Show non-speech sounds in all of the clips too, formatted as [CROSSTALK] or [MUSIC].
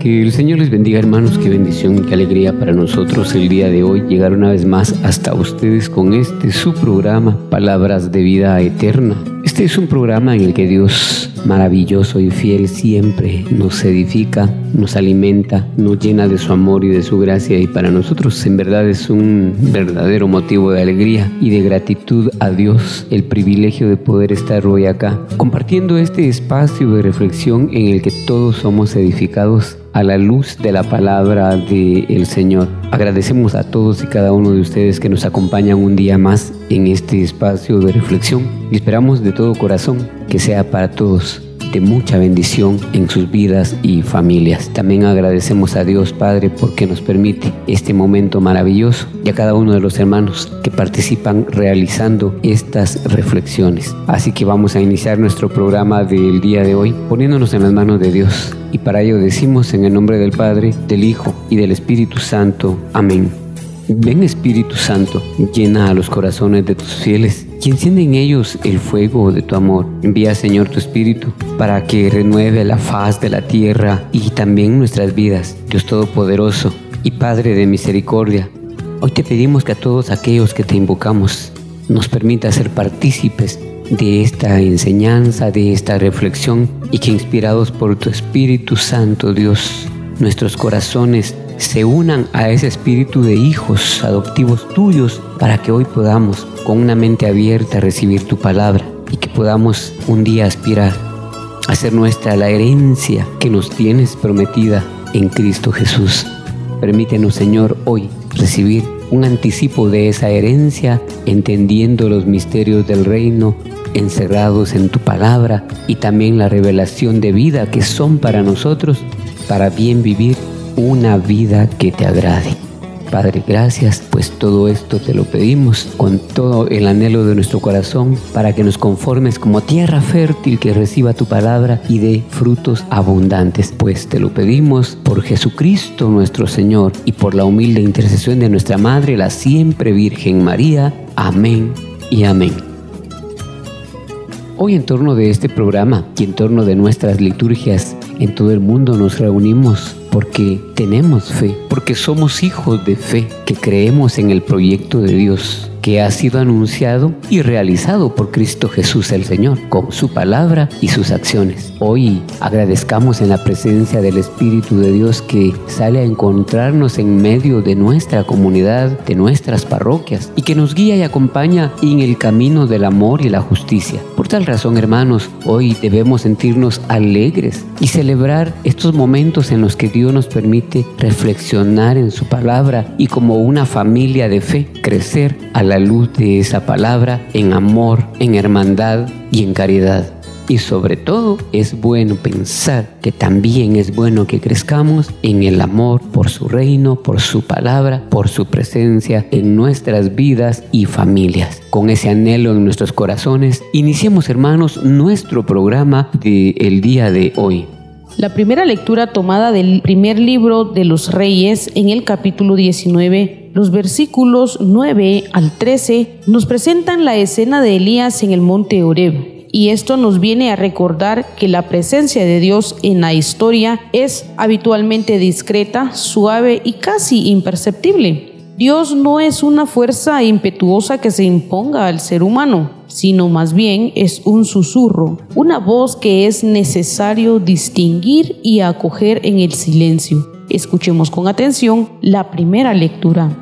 Que el Señor les bendiga hermanos, qué bendición y qué alegría para nosotros el día de hoy llegar una vez más hasta ustedes con este su programa Palabras de Vida Eterna. Este es un programa en el que Dios maravilloso y fiel siempre nos edifica, nos alimenta, nos llena de su amor y de su gracia y para nosotros en verdad es un verdadero motivo de alegría y de gratitud a Dios el privilegio de poder estar hoy acá compartiendo este espacio de reflexión en el que todos somos edificados a la luz de la palabra del Señor. Agradecemos a todos y cada uno de ustedes que nos acompañan un día más en este espacio de reflexión y esperamos de todo corazón que sea para todos de mucha bendición en sus vidas y familias. También agradecemos a Dios Padre porque nos permite este momento maravilloso y a cada uno de los hermanos que participan realizando estas reflexiones. Así que vamos a iniciar nuestro programa del día de hoy poniéndonos en las manos de Dios y para ello decimos en el nombre del Padre, del Hijo y del Espíritu Santo. Amén. Ven Espíritu Santo, llena a los corazones de tus fieles y enciende en ellos el fuego de tu amor. Envía Señor tu Espíritu para que renueve la faz de la tierra y también nuestras vidas. Dios Todopoderoso y Padre de misericordia, hoy te pedimos que a todos aquellos que te invocamos nos permita ser partícipes de esta enseñanza, de esta reflexión y que inspirados por tu Espíritu Santo Dios, nuestros corazones se unan a ese espíritu de hijos adoptivos tuyos para que hoy podamos con una mente abierta recibir tu palabra y que podamos un día aspirar a ser nuestra la herencia que nos tienes prometida en Cristo Jesús. Permítenos, Señor, hoy recibir un anticipo de esa herencia, entendiendo los misterios del reino encerrados en tu palabra y también la revelación de vida que son para nosotros para bien vivir una vida que te agrade. Padre, gracias, pues todo esto te lo pedimos con todo el anhelo de nuestro corazón para que nos conformes como tierra fértil que reciba tu palabra y dé frutos abundantes. Pues te lo pedimos por Jesucristo nuestro Señor y por la humilde intercesión de nuestra Madre, la siempre Virgen María. Amén y amén. Hoy en torno de este programa y en torno de nuestras liturgias en todo el mundo nos reunimos porque tenemos fe, porque somos hijos de fe, que creemos en el proyecto de Dios que ha sido anunciado y realizado por Cristo Jesús el Señor, con su palabra y sus acciones. Hoy agradezcamos en la presencia del Espíritu de Dios que sale a encontrarnos en medio de nuestra comunidad, de nuestras parroquias, y que nos guía y acompaña en el camino del amor y la justicia. Por tal razón, hermanos, hoy debemos sentirnos alegres y celebrar estos momentos en los que Dios nos permite reflexionar en su palabra y como una familia de fe crecer a luz de esa palabra en amor, en hermandad y en caridad. Y sobre todo es bueno pensar que también es bueno que crezcamos en el amor por su reino, por su palabra, por su presencia en nuestras vidas y familias. Con ese anhelo en nuestros corazones, iniciemos hermanos nuestro programa del el día de hoy. La primera lectura tomada del primer libro de los reyes en el capítulo 19, los versículos 9 al 13, nos presentan la escena de Elías en el monte Oreb. Y esto nos viene a recordar que la presencia de Dios en la historia es habitualmente discreta, suave y casi imperceptible. Dios no es una fuerza impetuosa que se imponga al ser humano, sino más bien es un susurro, una voz que es necesario distinguir y acoger en el silencio. Escuchemos con atención la primera lectura.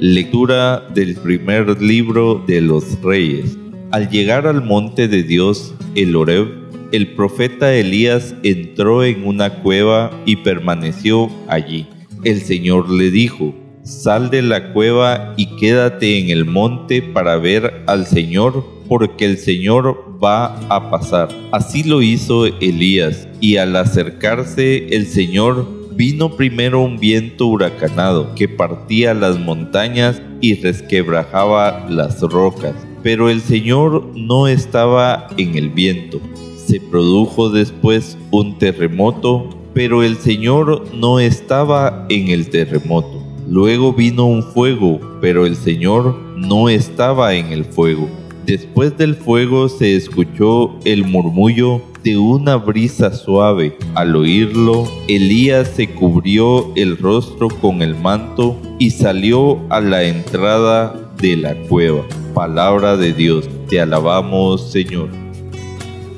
Lectura del primer libro de los reyes. Al llegar al monte de Dios, el Oreb, el profeta Elías entró en una cueva y permaneció allí. El Señor le dijo, Sal de la cueva y quédate en el monte para ver al Señor, porque el Señor va a pasar. Así lo hizo Elías, y al acercarse el Señor vino primero un viento huracanado que partía las montañas y resquebrajaba las rocas. Pero el Señor no estaba en el viento. Se produjo después un terremoto, pero el Señor no estaba en el terremoto. Luego vino un fuego, pero el Señor no estaba en el fuego. Después del fuego se escuchó el murmullo de una brisa suave. Al oírlo, Elías se cubrió el rostro con el manto y salió a la entrada de la cueva. Palabra de Dios, te alabamos Señor.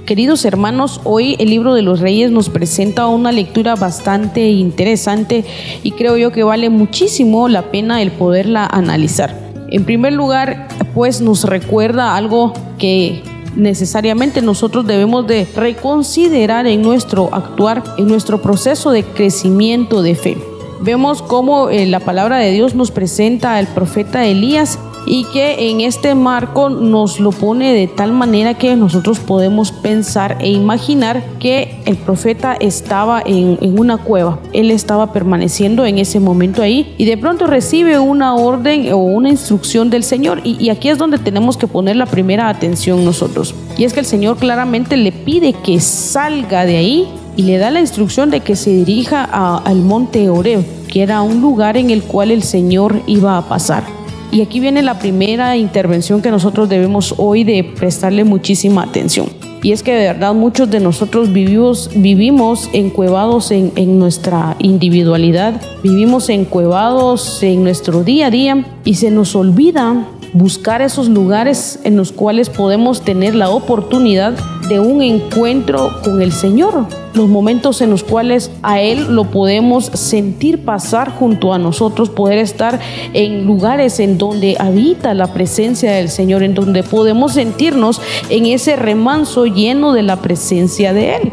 Queridos hermanos, hoy el libro de los reyes nos presenta una lectura bastante interesante y creo yo que vale muchísimo la pena el poderla analizar. En primer lugar, pues nos recuerda algo que necesariamente nosotros debemos de reconsiderar en nuestro actuar, en nuestro proceso de crecimiento de fe. Vemos cómo eh, la palabra de Dios nos presenta al profeta Elías y que en este marco nos lo pone de tal manera que nosotros podemos pensar e imaginar que el profeta estaba en, una cueva, él estaba permaneciendo en ese momento ahí y de pronto recibe una orden o una instrucción del Señor y, aquí es donde tenemos que poner la primera atención nosotros y es que el Señor claramente le pide que salga de ahí y le da la instrucción de que se dirija al monte Oreb, que era un lugar en el cual el Señor iba a pasar. Y aquí viene la primera intervención que nosotros debemos hoy de prestarle muchísima atención. Y es que de verdad muchos de nosotros vivimos, vivimos encuevados en, en nuestra individualidad, vivimos encuevados en nuestro día a día y se nos olvida buscar esos lugares en los cuales podemos tener la oportunidad de un encuentro con el Señor, los momentos en los cuales a Él lo podemos sentir pasar junto a nosotros, poder estar en lugares en donde habita la presencia del Señor, en donde podemos sentirnos en ese remanso lleno de la presencia de Él.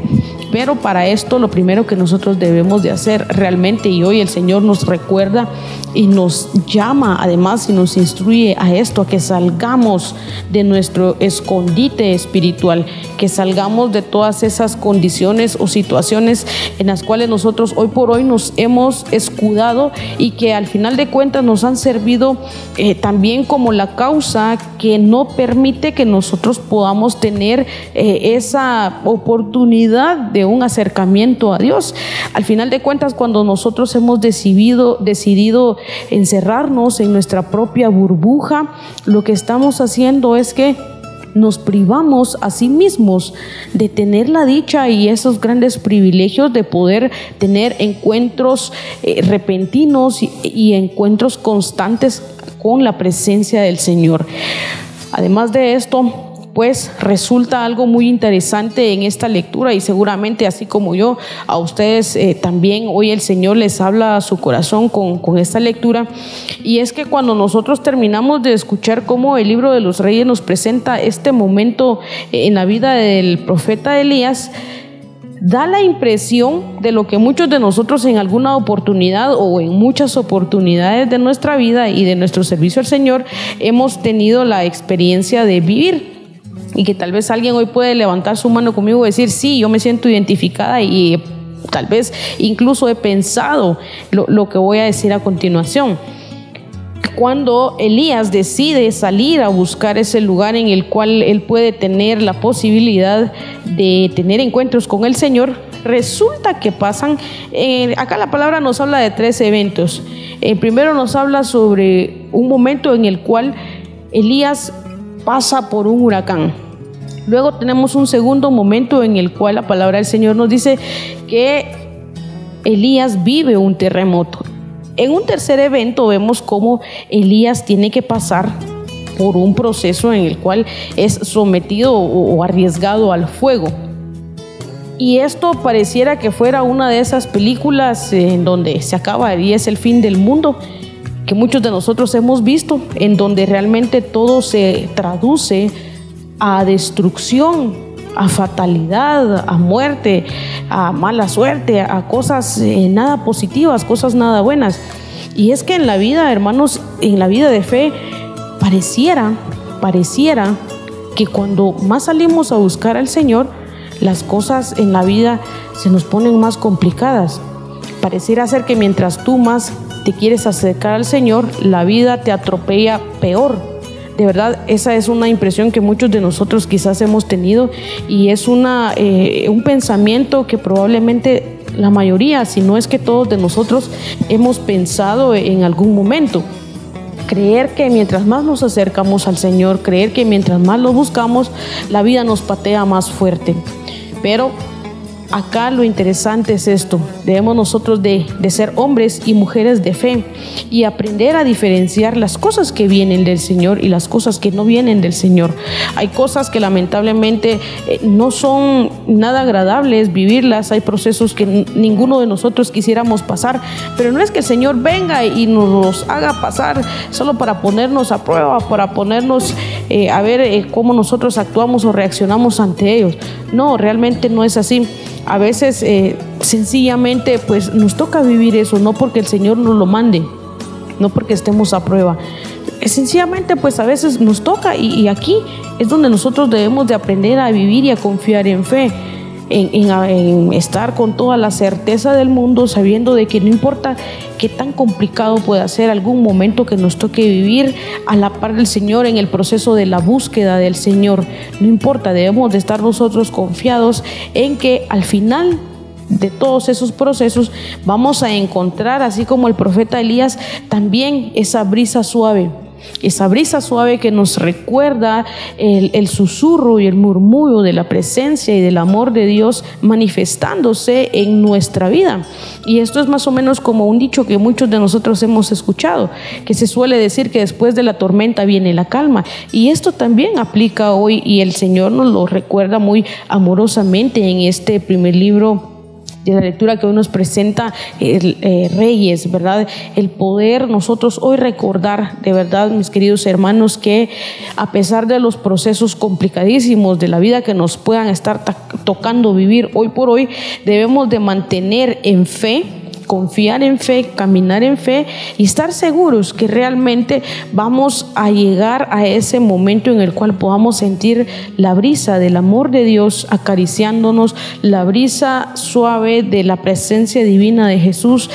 Pero para esto lo primero que nosotros debemos de hacer realmente, y hoy el Señor nos recuerda y nos llama además y nos instruye a esto, a que salgamos de nuestro escondite espiritual, que salgamos de todas esas condiciones o situaciones en las cuales nosotros hoy por hoy nos hemos escudado y que al final de cuentas nos han servido eh, también como la causa que no permite que nosotros podamos tener eh, esa oportunidad de un acercamiento a Dios. Al final de cuentas, cuando nosotros hemos decidido, decidido encerrarnos en nuestra propia burbuja, lo que estamos haciendo es que nos privamos a sí mismos de tener la dicha y esos grandes privilegios de poder tener encuentros eh, repentinos y encuentros constantes con la presencia del Señor. Además de esto, pues resulta algo muy interesante en esta lectura y seguramente así como yo, a ustedes eh, también hoy el Señor les habla a su corazón con, con esta lectura. Y es que cuando nosotros terminamos de escuchar cómo el libro de los reyes nos presenta este momento en la vida del profeta Elías, da la impresión de lo que muchos de nosotros en alguna oportunidad o en muchas oportunidades de nuestra vida y de nuestro servicio al Señor hemos tenido la experiencia de vivir y que tal vez alguien hoy puede levantar su mano conmigo y decir, sí, yo me siento identificada y tal vez incluso he pensado lo, que voy a decir a continuación cuando Elías decide salir a buscar ese lugar en el cual él puede tener la posibilidad de tener encuentros con el Señor, resulta que pasan, eh, acá la palabra nos habla de tres eventos. El primero nos habla sobre un momento en el cual Elías pasa por un huracán. Luego tenemos un segundo momento en el cual la palabra del Señor nos dice que Elías vive un terremoto. En un tercer evento vemos cómo Elías tiene que pasar por un proceso en el cual es sometido o arriesgado al fuego. Y esto pareciera que fuera una de esas películas en donde se acaba y es el fin del mundo. que muchos de nosotros hemos visto, en donde realmente todo se traduce a destrucción, a fatalidad, a muerte, a mala suerte, a cosas eh, nada positivas, cosas nada buenas. Y es que en la vida, hermanos, en la vida de fe, pareciera, pareciera que cuando más salimos a buscar al Señor, las cosas en la vida se nos ponen más complicadas. Pareciera ser que mientras tú más te quieres acercar al Señor, la vida te atropella peor. De verdad, esa es una impresión que muchos de nosotros quizás hemos tenido y es una, eh, un pensamiento que probablemente la mayoría, si no es que todos de nosotros hemos pensado en algún momento. Creer que mientras más nos acercamos al Señor, creer que mientras más lo buscamos, la vida nos patea más fuerte. Pero acá lo interesante es esto. Debemos nosotros de, ser hombres y mujeres de fe y aprender a diferenciar las cosas que vienen del Señor y las cosas que no vienen del Señor. Hay cosas que lamentablemente eh, no son nada agradables vivirlas. Hay procesos que ninguno de nosotros quisiéramos pasar. Pero no es que el Señor venga y nos haga pasar solo para ponernos a prueba, para ponernos eh, a ver eh, cómo nosotros actuamos o reaccionamos ante ellos. No, realmente no es así a veces sencillamente pues nos toca vivir eso, no porque el Señor nos lo mande, no porque estemos a prueba. Sencillamente pues a veces nos toca y, aquí es donde nosotros debemos de aprender a vivir y a confiar en fe en, estar con toda la certeza del mundo, sabiendo de que no importa qué tan complicado pueda ser algún momento que nos toque vivir a la par del Señor en el proceso de la búsqueda del Señor. No importa, debemos de estar nosotros confiados en que al final de todos esos procesos vamos a encontrar, así como el profeta Elías, también esa brisa suave esa brisa suave que nos recuerda el, susurro y el murmullo de la presencia y del amor de Dios manifestándose en nuestra vida. Y esto es más o menos como un dicho que muchos de nosotros hemos escuchado, que se suele decir que después de la tormenta viene la calma. Y esto también aplica hoy y el Señor nos lo recuerda muy amorosamente en este primer libro de la lectura que hoy nos presenta el, eh, Reyes, ¿verdad? El poder nosotros hoy recordar, de verdad, mis queridos hermanos, que a pesar de los procesos complicadísimos de la vida que nos puedan estar tocando vivir hoy por hoy, debemos de mantener en fe confiar en fe, caminar en fe y estar seguros que realmente vamos a llegar a ese momento en el cual podamos sentir la brisa del amor de Dios acariciándonos, la brisa suave de la presencia divina de Jesús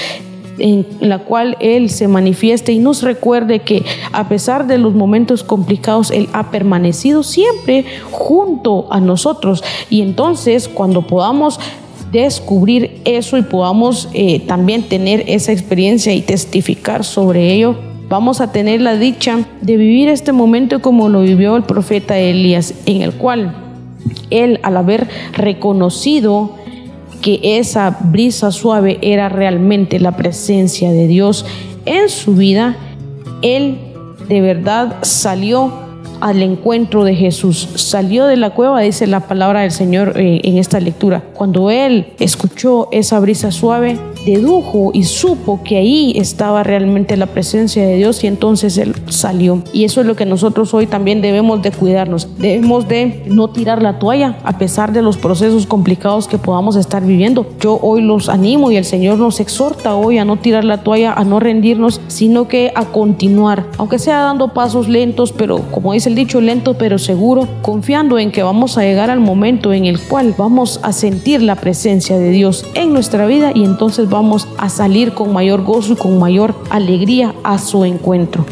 en la cual Él se manifieste y nos recuerde que a pesar de los momentos complicados, Él ha permanecido siempre junto a nosotros. Y entonces cuando podamos descubrir eso y podamos eh, también tener esa experiencia y testificar sobre ello, vamos a tener la dicha de vivir este momento como lo vivió el profeta Elías, en el cual él al haber reconocido que esa brisa suave era realmente la presencia de Dios en su vida, él de verdad salió al encuentro de Jesús. Salió de la cueva, dice la palabra del Señor eh, en esta lectura. Cuando él escuchó esa brisa suave, dedujo y supo que ahí estaba realmente la presencia de Dios y entonces él salió. Y eso es lo que nosotros hoy también debemos de cuidarnos. Debemos de no tirar la toalla a pesar de los procesos complicados que podamos estar viviendo. Yo hoy los animo y el Señor nos exhorta hoy a no tirar la toalla, a no rendirnos, sino que a continuar, aunque sea dando pasos lentos, pero como dice el dicho, lento pero seguro, confiando en que vamos a llegar al momento en el cual vamos a sentir la presencia de Dios en nuestra vida y entonces vamos a salir con mayor gozo y con mayor alegría a su encuentro.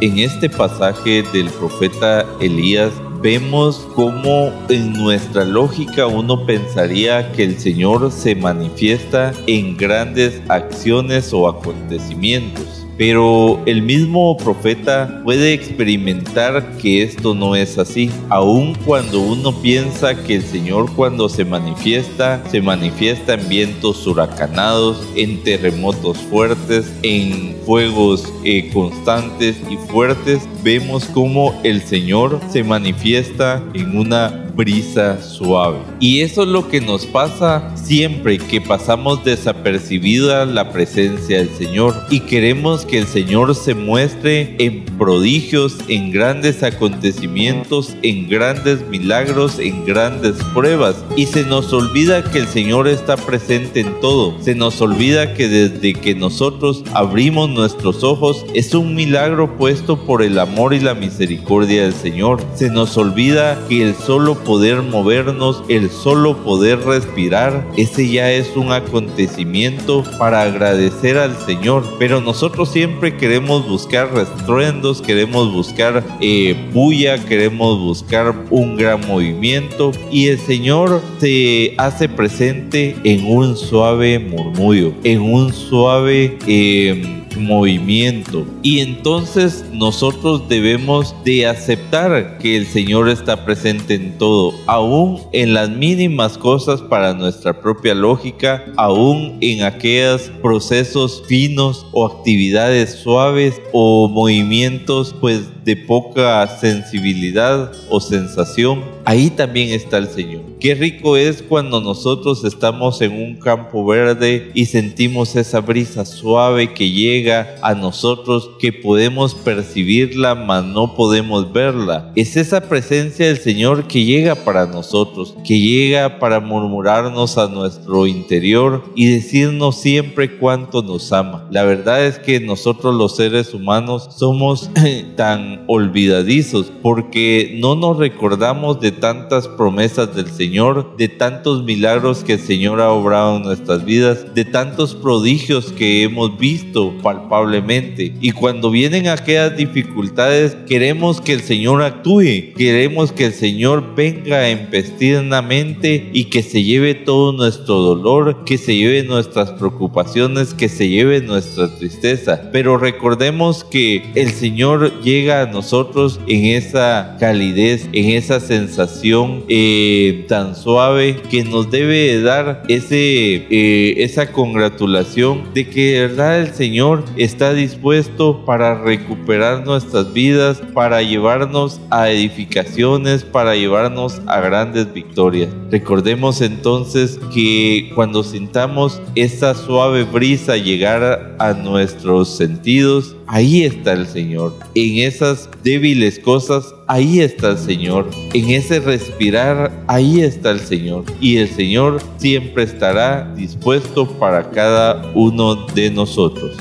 En este pasaje del profeta Elías vemos cómo en nuestra lógica uno pensaría que el Señor se manifiesta en grandes acciones o acontecimientos pero el mismo profeta puede experimentar que esto no es así, aun cuando uno piensa que el Señor cuando se manifiesta, se manifiesta en vientos huracanados, en terremotos fuertes, en fuegos eh, constantes y fuertes, vemos como el Señor se manifiesta en una brisa suave. Y eso es lo que nos pasa siempre que pasamos desapercibida la presencia del Señor y queremos que el Señor se muestre en prodigios, en grandes acontecimientos, en grandes milagros, en grandes pruebas. Y se nos olvida que el Señor está presente en todo. Se nos olvida que desde que nosotros abrimos nuestros ojos es un milagro puesto por el amor y la misericordia del Señor. Se nos olvida que el solo poder movernos, el solo poder respirar, ese ya es un acontecimiento para agradecer al Señor. Pero nosotros siempre queremos buscar restruendos, queremos buscar eh, bulla, queremos buscar un gran movimiento y el Señor se hace presente en un suave murmullo, en un suave... Eh, movimiento. Y entonces nosotros debemos de aceptar que el Señor está presente en todo, aún en las mínimas cosas para nuestra propia lógica, aún en aquellos procesos finos o actividades suaves o movimientos pues de poca sensibilidad o sensación, ahí también está el Señor. Qué rico es cuando nosotros estamos en un campo verde y sentimos esa brisa suave que llega a nosotros, que podemos percibirla, mas no podemos verla. Es esa presencia del Señor que llega para nosotros, que llega para murmurarnos a nuestro interior y decirnos siempre cuánto nos ama. La verdad es que nosotros los seres humanos somos [CLEARS THROAT] tan olvidadizos porque no nos recordamos de tantas promesas del Señor, de tantos milagros que el Señor ha obrado en nuestras vidas, de tantos prodigios que hemos visto palpablemente. Y cuando vienen aquellas dificultades, queremos que el Señor actúe, queremos que el Señor venga empestinamente y que se lleve todo nuestro dolor, que se lleve nuestras preocupaciones, que se lleve nuestra tristeza. Pero recordemos que el Señor llega nosotros en esa calidez, en esa sensación eh, tan suave que nos debe dar ese, eh, esa congratulación de que de verdad el Señor está dispuesto para recuperar nuestras vidas, para llevarnos a edificaciones, para llevarnos a grandes victorias. Recordemos entonces que cuando sintamos esa suave brisa llegar a nuestros sentidos, ahí está el Señor. En esas débiles cosas, ahí está el Señor. En ese respirar, ahí está el Señor. Y el Señor siempre estará dispuesto para cada uno de nosotros.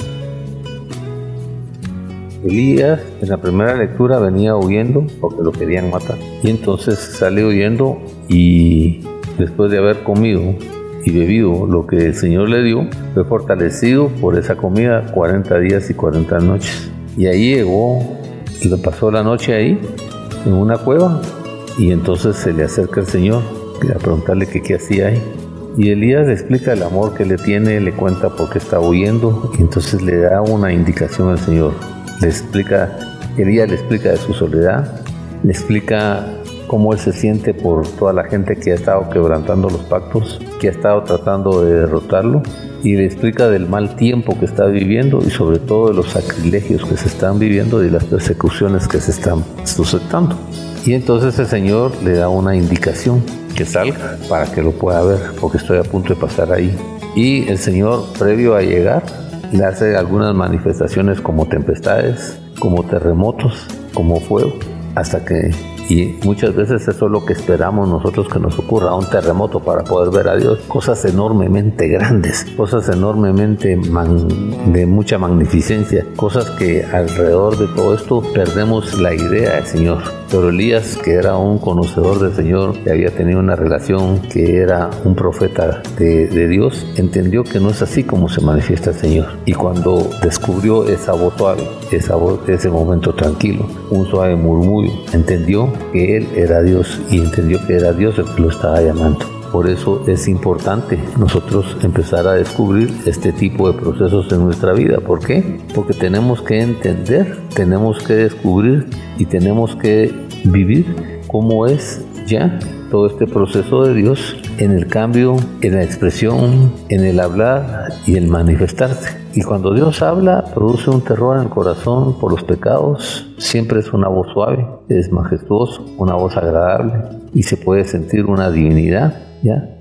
Elías en la primera lectura venía huyendo porque lo querían matar. Y entonces sale huyendo y después de haber comido y bebido lo que el Señor le dio, fue fortalecido por esa comida 40 días y 40 noches. Y ahí llegó, le pasó la noche ahí, en una cueva, y entonces se le acerca el Señor a preguntarle que qué hacía ahí. Y Elías le explica el amor que le tiene, le cuenta por qué está huyendo, y entonces le da una indicación al Señor. Le explica, Elías le explica de su soledad, le explica cómo él se siente por toda la gente que ha estado quebrantando los pactos, que ha estado tratando de derrotarlo, y le explica del mal tiempo que está viviendo y sobre todo de los sacrilegios que se están viviendo y las persecuciones que se están suscitando. Y entonces el Señor le da una indicación que salga para que lo pueda ver, porque estoy a punto de pasar ahí. Y el Señor, previo a llegar, le hace algunas manifestaciones como tempestades, como terremotos, como fuego, hasta que y muchas veces eso es lo que esperamos nosotros que nos ocurra, un terremoto para poder ver a Dios. Cosas enormemente grandes, cosas enormemente de mucha magnificencia, cosas que alrededor de todo esto perdemos la idea del Señor. Pero Elías, que era un conocedor del Señor, que había tenido una relación, que era un profeta de, de Dios, entendió que no es así como se manifiesta el Señor. Y cuando descubrió esa voz suave, esa voz, ese momento tranquilo, un suave murmullo, entendió que Él era Dios y entendió que era Dios el que lo estaba llamando. Por eso es importante nosotros empezar a descubrir este tipo de procesos en nuestra vida. ¿Por qué? Porque tenemos que entender, tenemos que descubrir y tenemos que vivir cómo es ya todo este proceso de Dios en el cambio, en la expresión, en el hablar y el manifestarse. Y cuando Dios habla, produce un terror en el corazón por los pecados. Siempre es una voz suave, es majestuoso, una voz agradable y se puede sentir una divinidad,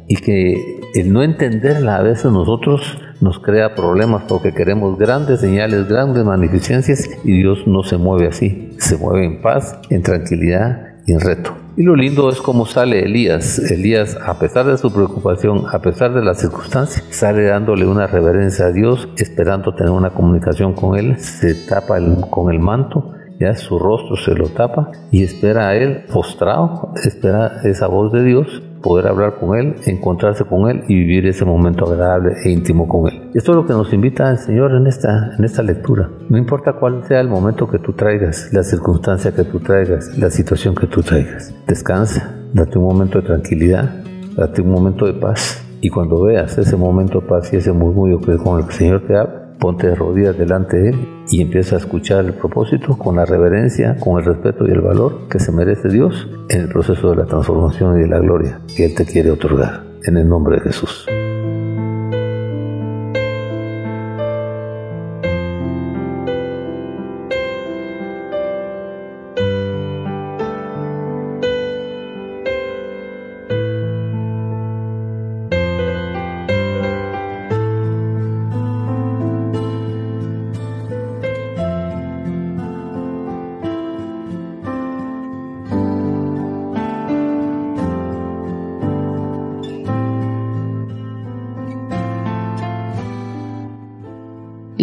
Y que el no entenderla a veces nosotros nos crea problemas porque queremos grandes señales, grandes magnificencias y Dios no se mueve así. Se mueve en paz, en tranquilidad y en reto. Y lo lindo es cómo sale Elías. Elías, a pesar de su preocupación, a pesar de las circunstancias, sale dándole una reverencia a Dios, esperando tener una comunicación con Él. Se tapa con el manto, ya su rostro se lo tapa y espera a Él postrado, espera esa voz de Dios poder hablar con Él, encontrarse con Él y vivir ese momento agradable e íntimo con Él. Esto es lo que nos invita el Señor en esta, en esta lectura. No importa cuál sea el momento que tú traigas, la circunstancia que tú traigas, la situación que tú traigas. Descansa, date un momento de tranquilidad, date un momento de paz. Y cuando veas ese momento de paz y ese murmullo que con el Señor te habla, ponte de rodillas delante de Él y empieza a escuchar el propósito con la reverencia, con el respeto y el valor que se merece Dios en el proceso de la transformación y de la gloria que Él te quiere otorgar. En el nombre de Jesús.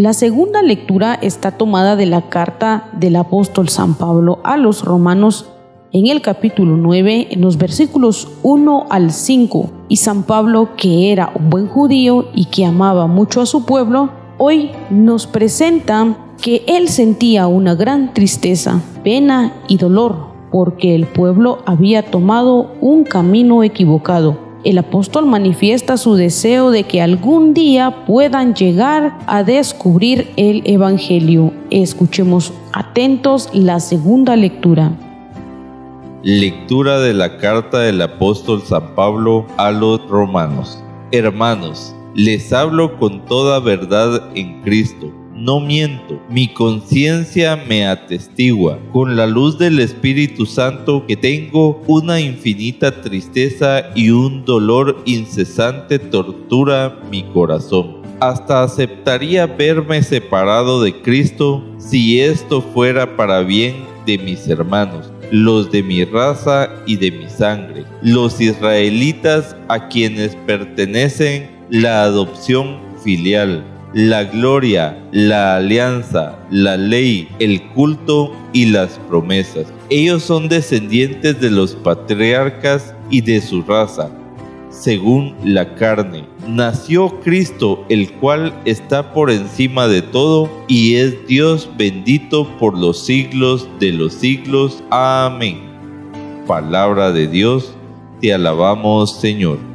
La segunda lectura está tomada de la carta del apóstol San Pablo a los romanos en el capítulo 9, en los versículos 1 al 5. Y San Pablo, que era un buen judío y que amaba mucho a su pueblo, hoy nos presenta que él sentía una gran tristeza, pena y dolor porque el pueblo había tomado un camino equivocado el apóstol manifiesta su deseo de que algún día puedan llegar a descubrir el Evangelio. Escuchemos atentos la segunda lectura. Lectura de la carta del apóstol San Pablo a los romanos. Hermanos, les hablo con toda verdad en Cristo no miento, mi conciencia me atestigua. Con la luz del Espíritu Santo que tengo una infinita tristeza y un dolor incesante tortura mi corazón. Hasta aceptaría verme separado de Cristo si esto fuera para bien de mis hermanos, los de mi raza y de mi sangre, los israelitas a quienes pertenecen la adopción filial la gloria, la alianza, la ley, el culto y las promesas. Ellos son descendientes de los patriarcas y de su raza, según la carne. Nació Cristo, el cual está por encima de todo y es Dios bendito por los siglos de los siglos. Amén. Palabra de Dios, te alabamos Señor.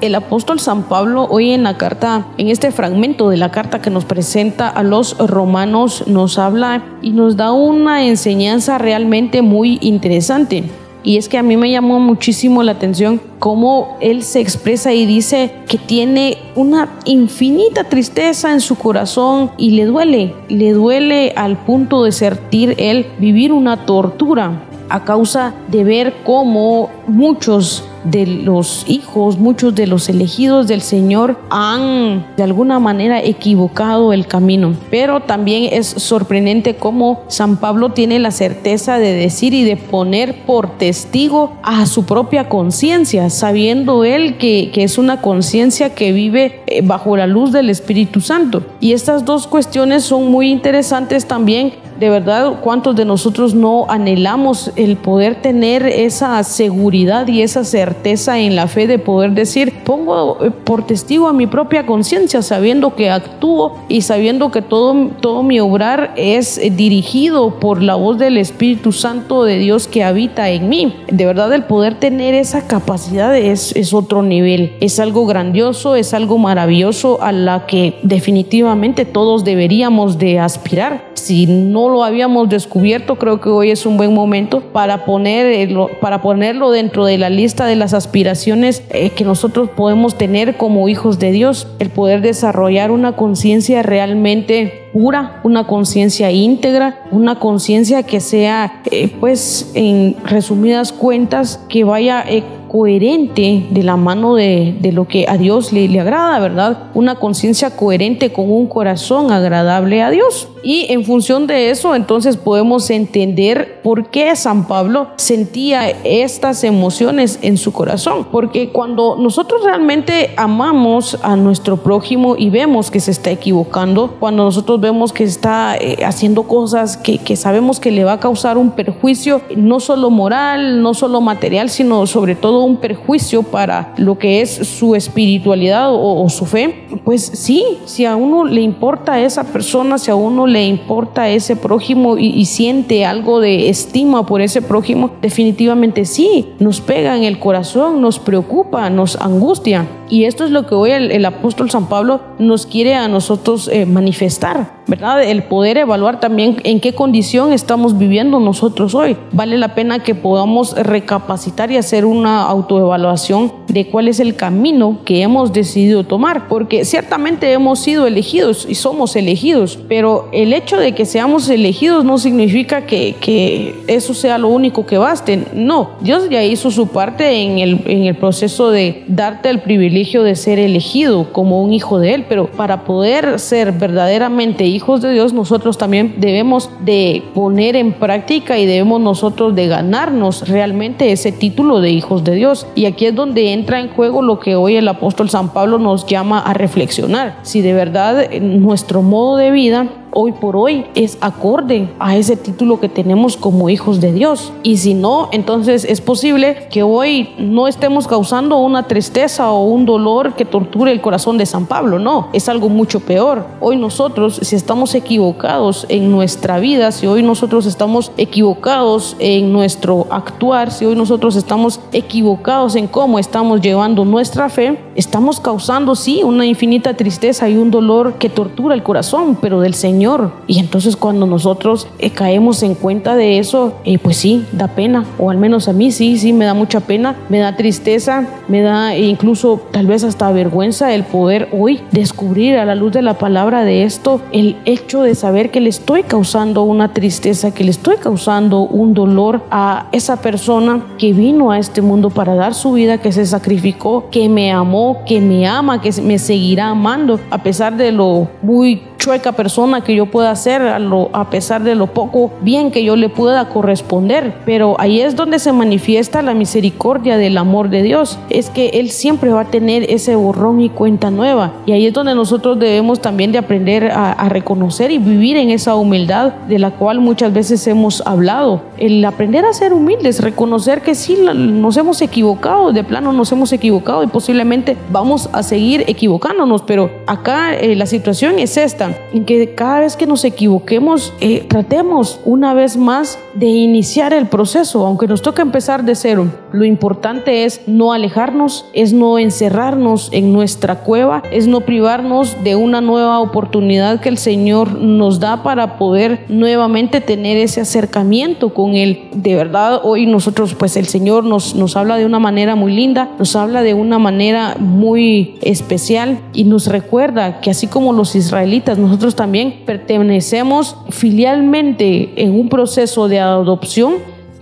El apóstol San Pablo hoy en la carta, en este fragmento de la carta que nos presenta a los romanos, nos habla y nos da una enseñanza realmente muy interesante. Y es que a mí me llamó muchísimo la atención cómo él se expresa y dice que tiene una infinita tristeza en su corazón y le duele, le duele al punto de sentir él vivir una tortura a causa de ver cómo muchos de los hijos, muchos de los elegidos del Señor han de alguna manera equivocado el camino. Pero también es sorprendente cómo San Pablo tiene la certeza de decir y de poner por testigo a su propia conciencia, sabiendo él que, que, es una conciencia que vive eh, bajo la luz del Espíritu Santo. Y estas dos cuestiones son muy interesantes también de verdad, ¿cuántos de nosotros no anhelamos el poder tener esa seguridad y esa certeza en la fe de poder decir, pongo eh, por testigo a mi propia conciencia, sabiendo que actúo y sabiendo que todo, todo mi obrar es dirigido por la voz del Espíritu Santo de Dios que habita en mí? De verdad, el poder tener esa capacidad es, es otro nivel, es algo grandioso, es algo maravilloso a la que definitivamente todos deberíamos de aspirar Si no lo habíamos descubierto, creo que hoy es un buen momento para, ponerlo, para ponerlo dentro de la lista de las aspiraciones eh, que nosotros podemos tener como hijos de Dios, el poder desarrollar una conciencia realmente pura, una conciencia íntegra, una conciencia que sea, eh, pues, en resumidas cuentas, que vaya eh, coherente de la mano de, lo que a Dios le, le agrada, ¿verdad? Una conciencia coherente con un corazón agradable a Dios. Y en función de eso, entonces podemos entender por qué San Pablo sentía estas emociones en su corazón. Porque cuando nosotros realmente amamos a nuestro prójimo y vemos que se está equivocando, cuando nosotros vemos que está eh, haciendo cosas que, que sabemos que le va a causar un perjuicio, no solo moral, no solo material, sino sobre todo un perjuicio para lo que es su espiritualidad o, o su fe, pues sí, si a uno le importa esa persona, si a uno le importa ese prójimo y, siente algo de estima por ese prójimo, definitivamente sí, nos pega en el corazón, nos preocupa, nos angustia. Y esto es lo que hoy el, apóstol San Pablo nos quiere a nosotros eh, manifestar. ¿verdad? El poder evaluar también en qué condición estamos viviendo nosotros hoy. Vale la pena que podamos recapacitar y hacer una autoevaluación de cuál es el camino que hemos decidido tomar, porque ciertamente hemos sido elegidos y somos elegidos, pero el hecho de que seamos elegidos no significa que, que eso sea lo único que baste. No, Dios ya hizo su parte en el, en el proceso de darte el privilegio de ser elegido como un hijo de Él, pero para poder ser verdaderamente hijo hijos de Dios, nosotros también debemos de poner en práctica y debemos nosotros de ganarnos realmente ese título de hijos de Dios. Y aquí es donde entra en juego lo que hoy el apóstol San Pablo nos llama a reflexionar. Si de verdad nuestro modo de vida hoy por hoy es acorde a ese título que tenemos como hijos de Dios. Y si no, entonces es posible que hoy no estemos causando una tristeza o un dolor que torture el corazón de San Pablo. No, es algo mucho peor. Hoy nosotros, si estamos equivocados en nuestra vida, si hoy nosotros estamos equivocados en nuestro actuar, si hoy nosotros estamos equivocados en cómo estamos llevando nuestra fe, estamos causando, sí, una infinita tristeza y un dolor que tortura el corazón, pero del Señor y entonces cuando nosotros eh, caemos en cuenta de eso, eh, pues sí, da pena, o al menos a mí sí, sí, me da mucha pena, me da tristeza, me da incluso tal vez hasta vergüenza el poder hoy descubrir a la luz de la palabra de esto, el hecho de saber que le estoy causando una tristeza, que le estoy causando un dolor a esa persona que vino a este mundo para dar su vida, que se sacrificó, que me amó, que me ama, que me seguirá amando, a pesar de lo muy chueca persona que yo pueda ser, a, lo, a pesar de lo poco bien que yo le pueda corresponder. Pero ahí es donde se manifiesta la misericordia del amor de Dios. Es que Él siempre va a tener ese borrón y cuenta nueva. Y ahí es donde nosotros debemos también de aprender a, a reconocer y vivir en esa humildad de la cual muchas veces hemos hablado. El aprender a ser humildes, reconocer que sí nos hemos equivocado, de plano nos hemos equivocado y posiblemente vamos a seguir equivocándonos. Pero acá eh, la situación es esta en que cada vez que nos equivoquemos, eh, tratemos una vez más de iniciar el proceso, aunque nos toque empezar de cero. Lo importante es no alejarnos, es no encerrarnos en nuestra cueva, es no privarnos de una nueva oportunidad que el Señor nos da para poder nuevamente tener ese acercamiento con Él. De verdad, hoy nosotros, pues el Señor nos, nos habla de una manera muy linda, nos habla de una manera muy especial y nos recuerda que así como los israelitas, nosotros también pertenecemos filialmente en un proceso de adopción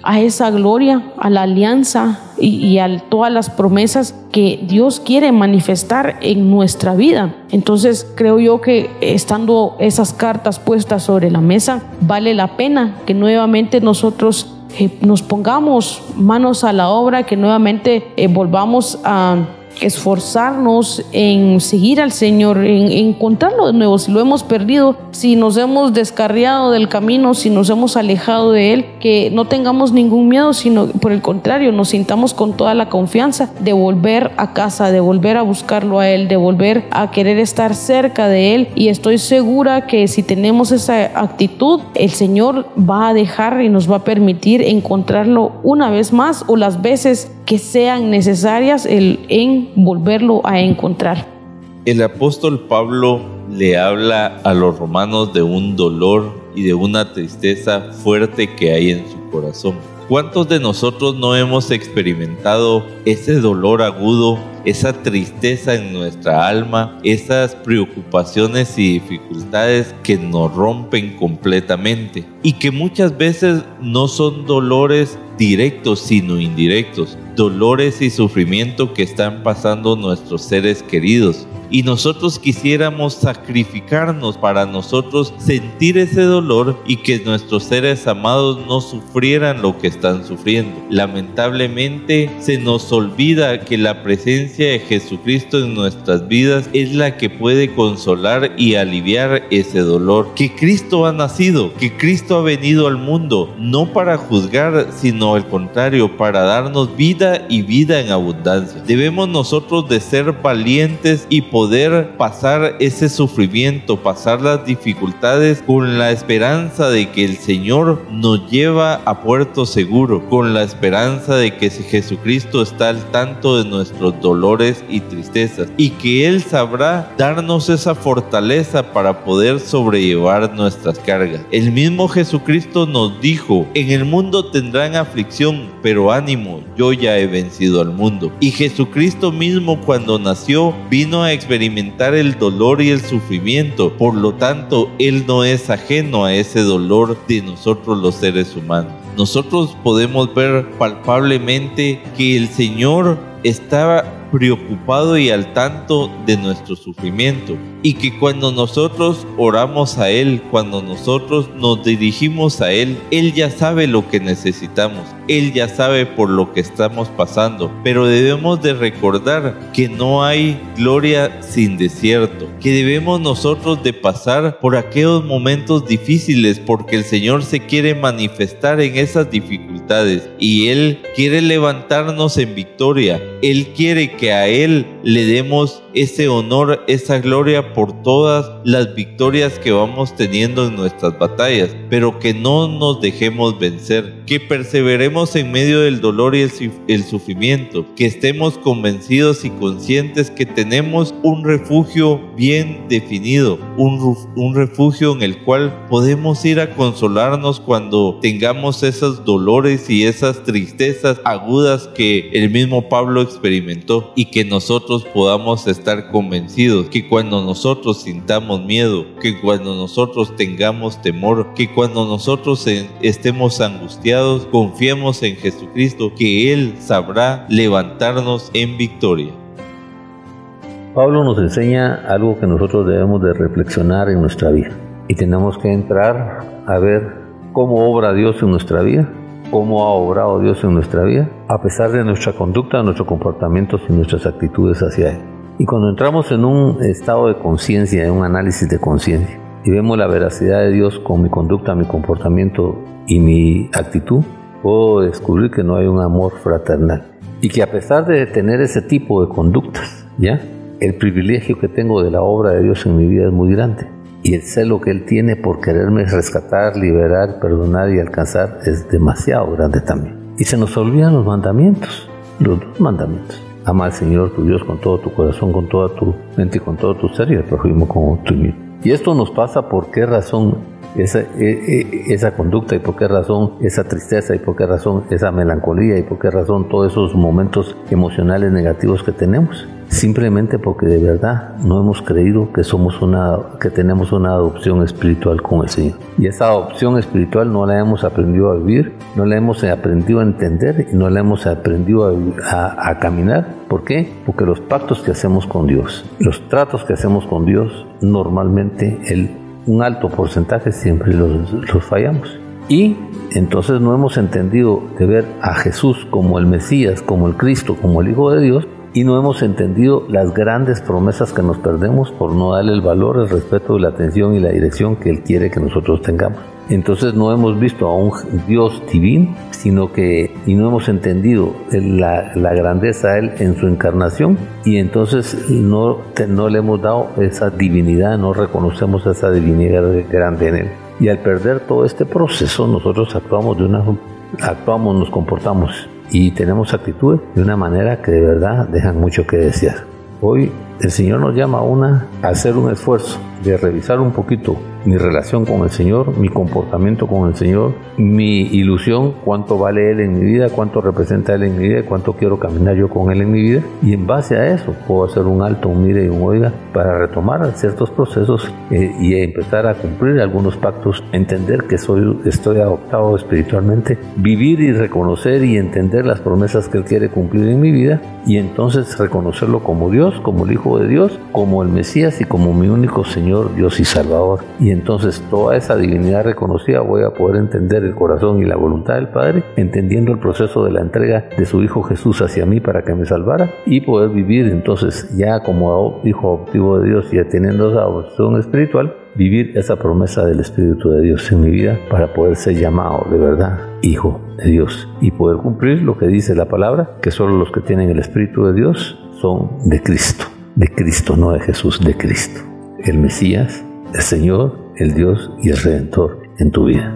a esa gloria, a la alianza y, a todas las promesas que Dios quiere manifestar en nuestra vida. Entonces creo yo que estando esas cartas puestas sobre la mesa, vale la pena que nuevamente nosotros eh, nos pongamos manos a la obra, que nuevamente eh, volvamos a esforzarnos en seguir al Señor, en, encontrarlo de nuevo, si lo hemos perdido, si nos hemos descarriado del camino, si nos hemos alejado de Él, que no tengamos ningún miedo, sino por el contrario, nos sintamos con toda la confianza de volver a casa, de volver a buscarlo a Él, de volver a querer estar cerca de Él. Y estoy segura que si tenemos esa actitud, el Señor va a dejar y nos va a permitir encontrarlo una vez más o las veces que sean necesarias el, en volverlo a encontrar. El apóstol Pablo le habla a los romanos de un dolor y de una tristeza fuerte que hay en su corazón. ¿Cuántos de nosotros no hemos experimentado ese dolor agudo, esa tristeza en nuestra alma, esas preocupaciones y dificultades que nos rompen completamente? Y que muchas veces no son dolores directos sino indirectos, dolores y sufrimiento que están pasando nuestros seres queridos, y nosotros quisiéramos sacrificarnos para nosotros sentir ese dolor y que nuestros seres amados no sufrieran lo que están sufriendo. Lamentablemente se nos olvida que la presencia de Jesucristo en nuestras vidas es la que puede consolar y aliviar ese dolor. Que Cristo ha nacido, que Cristo ha venido al mundo, no para juzgar, sino al contrario, para darnos vida y vida en abundancia. Debemos nosotros de ser valientes y poder pasar ese sufrimiento, pasar las dificultades con la esperanza de que el Señor nos lleva a puerto seguro, con la esperanza de que Jesucristo está al tanto de nuestros dolores y tristezas y que Él sabrá darnos esa fortaleza para poder sobrellevar nuestras cargas. El mismo Jesucristo nos dijo, en el mundo tendrán aflicción, pero ánimo, yo ya he vencido al mundo. Y Jesucristo mismo cuando nació vino a experimentar el dolor y el sufrimiento. Por lo tanto, Él no es ajeno a ese dolor de nosotros los seres humanos. Nosotros podemos ver palpablemente que el Señor estaba preocupado y al tanto de nuestro sufrimiento. Y que cuando nosotros oramos a Él, cuando nosotros nos dirigimos a Él, Él ya sabe lo que necesitamos. Él ya sabe por lo que estamos pasando. Pero debemos de recordar que no hay gloria sin desierto. Que debemos nosotros de pasar por aquellos momentos difíciles porque el Señor se quiere manifestar en esas dificultades. Y Él quiere levantarnos en victoria. Él quiere que a Él le demos ese honor, esa gloria por todas las victorias que vamos teniendo en nuestras batallas, pero que no nos dejemos vencer, que perseveremos en medio del dolor y el, sufrimiento, que estemos convencidos y conscientes que tenemos un refugio bien definido, un, un refugio en el cual podemos ir a consolarnos cuando tengamos esos dolores y esas tristezas agudas que el mismo Pablo experimentó y que nosotros podamos estar convencidos que cuando nosotros sintamos miedo, que cuando nosotros tengamos temor, que cuando nosotros estemos angustiados, confiemos en Jesucristo, que Él sabrá levantarnos en victoria. Pablo nos enseña algo que nosotros debemos de reflexionar en nuestra vida y tenemos que entrar a ver cómo obra Dios en nuestra vida cómo ha obrado Dios en nuestra vida, a pesar de nuestra conducta, nuestros comportamientos y nuestras actitudes hacia Él. Y cuando entramos en un estado de conciencia, en un análisis de conciencia, y vemos la veracidad de Dios con mi conducta, mi comportamiento y mi actitud, puedo descubrir que no hay un amor fraternal. Y que a pesar de tener ese tipo de conductas, ¿ya? El privilegio que tengo de la obra de Dios en mi vida es muy grande. Y el celo que Él tiene por quererme rescatar, liberar, perdonar y alcanzar es demasiado grande también. Y se nos olvidan los mandamientos, los dos mandamientos. Ama al Señor tu Dios con todo tu corazón, con toda tu mente y con todo tu ser y al prójimo como tú mismo. Y esto nos pasa por qué razón esa, e, e, esa conducta y por qué razón esa tristeza y por qué razón esa melancolía y por qué razón todos esos momentos emocionales negativos que tenemos simplemente porque de verdad no hemos creído que somos una que tenemos una adopción espiritual con el Señor. Y esa adopción espiritual no la hemos aprendido a vivir, no la hemos aprendido a entender y no la hemos aprendido a, a, caminar. ¿Por qué? Porque los pactos que hacemos con Dios, los tratos que hacemos con Dios, normalmente el, un alto porcentaje siempre los, los fallamos. Y entonces no hemos entendido de ver a Jesús como el Mesías, como el Cristo, como el Hijo de Dios, y no hemos entendido las grandes promesas que nos perdemos por no darle el valor, el respeto, la atención y la dirección que Él quiere que nosotros tengamos. Entonces no hemos visto a un Dios divino, sino que y no hemos entendido la, grandeza a Él en su encarnación y entonces no, no le hemos dado esa divinidad, no reconocemos esa divinidad grande en Él. Y al perder todo este proceso nosotros actuamos de una actuamos, nos comportamos y tenemos actitudes de una manera que de verdad dejan mucho que desear. Hoy el Señor nos llama a, una, a hacer un esfuerzo de revisar un poquito mi relación con el Señor, mi comportamiento con el Señor, mi ilusión, cuánto vale Él en mi vida, cuánto representa Él en mi vida, cuánto quiero caminar yo con Él en mi vida. Y en base a eso puedo hacer un alto, un mire y un oiga para retomar ciertos procesos eh, y empezar a cumplir algunos pactos, entender que soy, estoy adoptado espiritualmente, vivir y reconocer y entender las promesas que Él quiere cumplir en mi vida y entonces reconocerlo como Dios, como el Hijo de Dios, como el Mesías y como mi único Señor, Dios y Salvador. Y entonces toda esa divinidad reconocida voy a poder entender el corazón y la voluntad del Padre, entendiendo el proceso de la entrega de su Hijo Jesús hacia mí para que me salvara y poder vivir entonces ya como hijo adoptivo de Dios y teniendo esa adopción espiritual, vivir esa promesa del Espíritu de Dios en mi vida para poder ser llamado de verdad hijo de Dios y poder cumplir lo que dice la palabra, que solo los que tienen el Espíritu de Dios son de Cristo, de Cristo, no de Jesús, de Cristo, el Mesías, el Señor, el Dios y el Redentor en tu vida.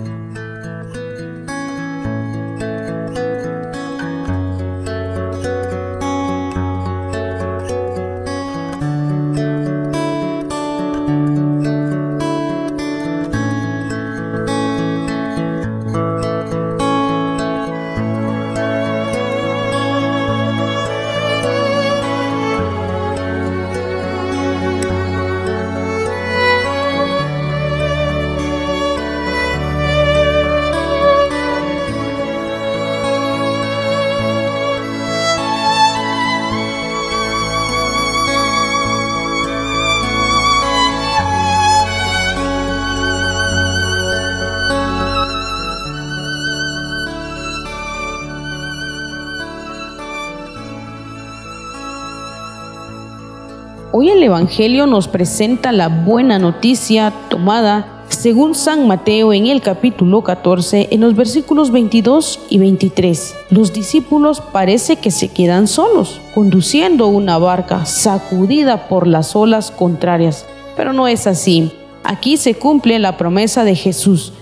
Evangelio nos presenta la buena noticia tomada según San Mateo en el capítulo 14 en los versículos 22 y 23. Los discípulos parece que se quedan solos, conduciendo una barca sacudida por las olas contrarias. Pero no es así. Aquí se cumple la promesa de Jesús.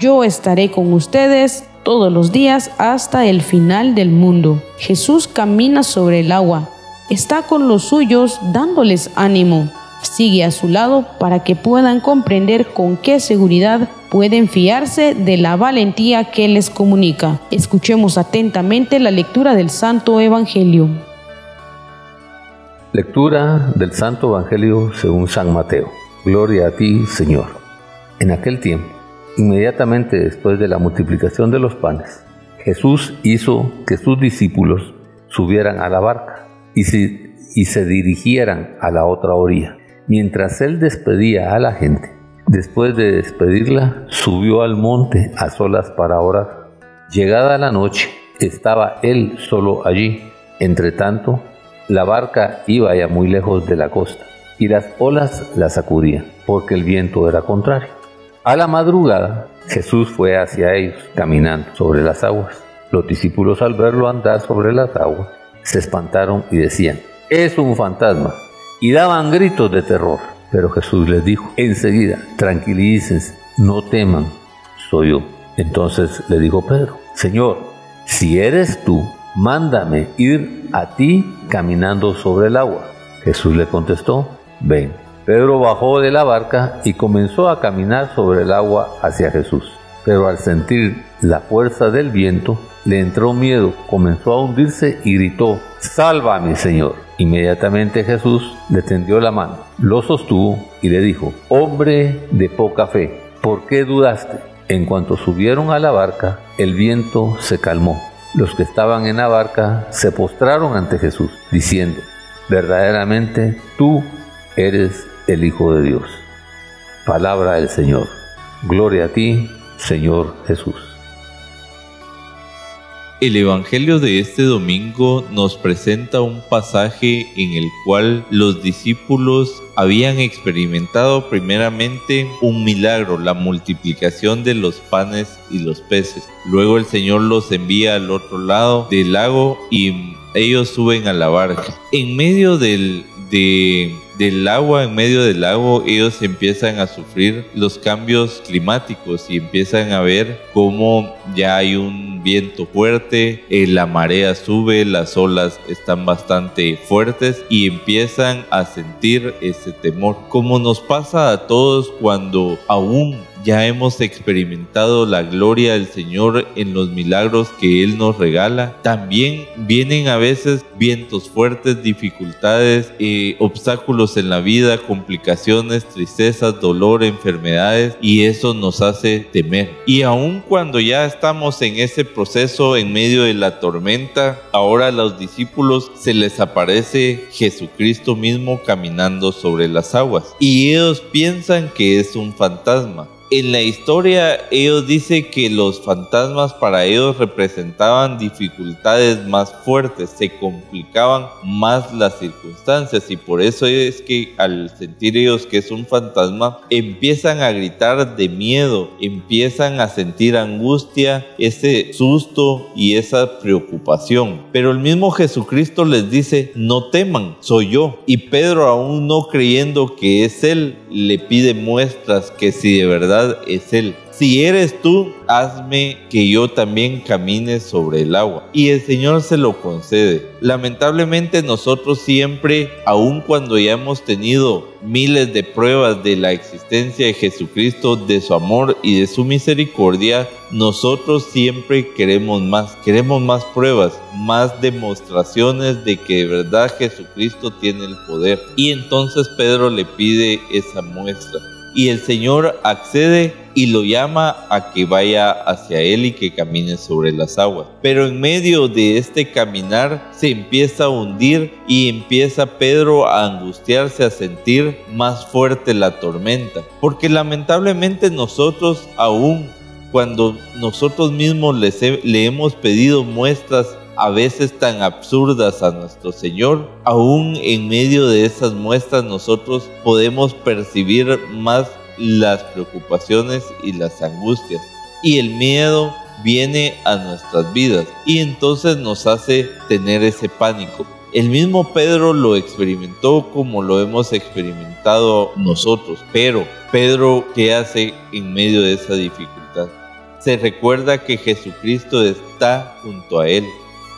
Yo estaré con ustedes todos los días hasta el final del mundo. Jesús camina sobre el agua está con los suyos dándoles ánimo. Sigue a su lado para que puedan comprender con qué seguridad pueden fiarse de la valentía que les comunica. Escuchemos atentamente la lectura del Santo Evangelio. Lectura del Santo Evangelio según San Mateo. Gloria a ti, Señor. En aquel tiempo, inmediatamente después de la multiplicación de los panes, Jesús hizo que sus discípulos subieran a la barca y se, dirigieran a la otra orilla. Mientras él despedía a la gente, después de despedirla, subió al monte a solas para orar. Llegada la noche, estaba él solo allí. Entre tanto, la barca iba ya muy lejos de la costa y las olas la sacudían porque el viento era contrario. A la madrugada, Jesús fue hacia ellos caminando sobre las aguas. Los discípulos al verlo andar sobre las aguas se espantaron y decían, es un fantasma, y daban gritos de terror. Pero Jesús les dijo, enseguida, tranquilícense, no teman, soy yo. Entonces le dijo Pedro, Señor, si eres tú, mándame ir a ti caminando sobre el agua. Jesús le contestó, ven. Pedro bajó de la barca y comenzó a caminar sobre el agua hacia Jesús. Pero al sentir la fuerza del viento, le entró miedo, comenzó a hundirse y gritó, Sálvame, Señor. Inmediatamente Jesús le tendió la mano, lo sostuvo y le dijo, Hombre de poca fe, ¿por qué dudaste? En cuanto subieron a la barca, el viento se calmó. Los que estaban en la barca se postraron ante Jesús, diciendo, Verdaderamente tú eres el Hijo de Dios. Palabra del Señor. Gloria a ti, Señor Jesús. El Evangelio de este domingo nos presenta un pasaje en el cual los discípulos habían experimentado primeramente un milagro, la multiplicación de los panes y los peces. Luego el Señor los envía al otro lado del lago y ellos suben a la barca. En medio del, del agua, en medio del lago, ellos empiezan a sufrir los cambios climáticos y empiezan a ver cómo ya hay un viento fuerte, eh, la marea sube, las olas están bastante fuertes y empiezan a sentir ese temor. Como nos pasa a todos cuando aún ya hemos experimentado la gloria del Señor en los milagros que Él nos regala. También vienen a veces vientos fuertes, dificultades, eh, obstáculos en la vida, complicaciones, tristezas, dolor, enfermedades y eso nos hace temer. Y aun cuando ya estamos en ese proceso en medio de la tormenta, ahora a los discípulos se les aparece Jesucristo mismo caminando sobre las aguas y ellos piensan que es un fantasma en la historia ellos dicen que los fantasmas para ellos representaban dificultades más fuertes, se complicaban más las circunstancias y por eso es que al sentir ellos que es un fantasma empiezan a gritar de miedo, empiezan a sentir angustia, ese susto y esa preocupación. Pero el mismo Jesucristo les dice, no teman, soy yo. Y Pedro aún no creyendo que es él, le pide muestras que si de verdad es Él. Si eres tú, hazme que yo también camine sobre el agua. Y el Señor se lo concede. Lamentablemente nosotros siempre, aun cuando ya hemos tenido miles de pruebas de la existencia de Jesucristo, de su amor y de su misericordia, nosotros siempre queremos más. Queremos más pruebas, más demostraciones de que de verdad Jesucristo tiene el poder. Y entonces Pedro le pide esa muestra y el Señor accede y lo llama a que vaya hacia él y que camine sobre las aguas. Pero en medio de este caminar se empieza a hundir y empieza Pedro a angustiarse, a sentir más fuerte la tormenta. Porque lamentablemente nosotros aún cuando nosotros mismos le hemos pedido muestras a veces tan absurdas a nuestro Señor, aún en medio de esas muestras nosotros podemos percibir más las preocupaciones y las angustias. Y el miedo viene a nuestras vidas y entonces nos hace tener ese pánico. El mismo Pedro lo experimentó como lo hemos experimentado nosotros, pero Pedro, ¿qué hace en medio de esa dificultad? Se recuerda que Jesucristo está junto a él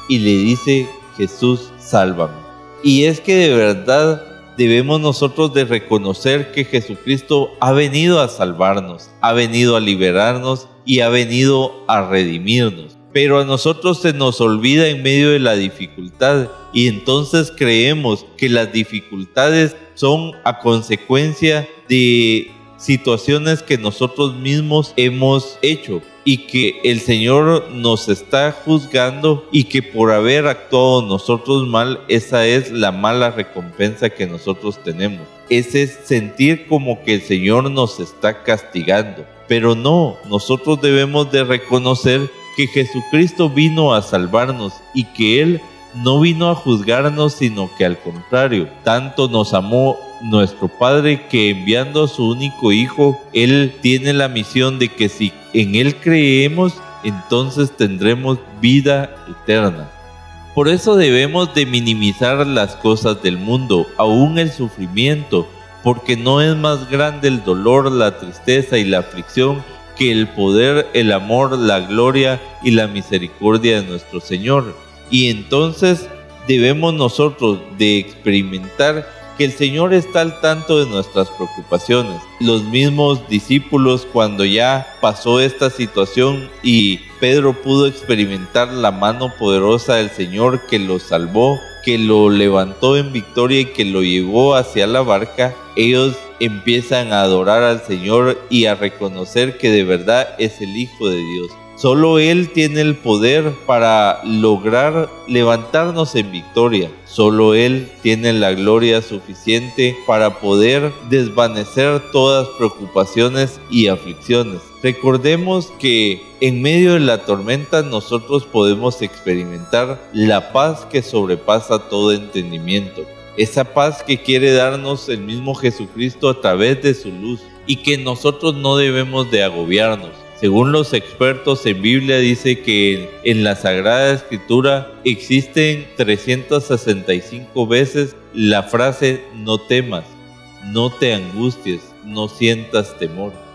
y le dice, Jesús, sálvame. Y es que de verdad debemos nosotros de reconocer que Jesucristo ha venido a salvarnos, ha venido a liberarnos y ha venido a redimirnos. Pero a nosotros se nos olvida en medio de la dificultad y entonces creemos que las dificultades son a consecuencia de situaciones que nosotros mismos hemos hecho y que el Señor nos está juzgando y que por haber actuado nosotros mal, esa es la mala recompensa que nosotros tenemos. Ese es sentir como que el Señor nos está castigando. Pero no, nosotros debemos de reconocer que Jesucristo vino a salvarnos y que Él no vino a juzgarnos, sino que al contrario, tanto nos amó nuestro Padre que enviando a su único Hijo, Él tiene la misión de que si en Él creemos, entonces tendremos vida eterna. Por eso debemos de minimizar las cosas del mundo, aún el sufrimiento, porque no es más grande el dolor, la tristeza y la aflicción que el poder, el amor, la gloria y la misericordia de nuestro Señor. Y entonces debemos nosotros de experimentar que el Señor está al tanto de nuestras preocupaciones. Los mismos discípulos cuando ya pasó esta situación y Pedro pudo experimentar la mano poderosa del Señor que lo salvó, que lo levantó en victoria y que lo llevó hacia la barca, ellos empiezan a adorar al Señor y a reconocer que de verdad es el Hijo de Dios. Solo Él tiene el poder para lograr levantarnos en victoria. Solo Él tiene la gloria suficiente para poder desvanecer todas preocupaciones y aflicciones. Recordemos que en medio de la tormenta nosotros podemos experimentar la paz que sobrepasa todo entendimiento. Esa paz que quiere darnos el mismo Jesucristo a través de su luz y que nosotros no debemos de agobiarnos según los expertos en Biblia dice que en la Sagrada Escritura existen 365 veces la frase no temas, no te angusties, no sientas temor.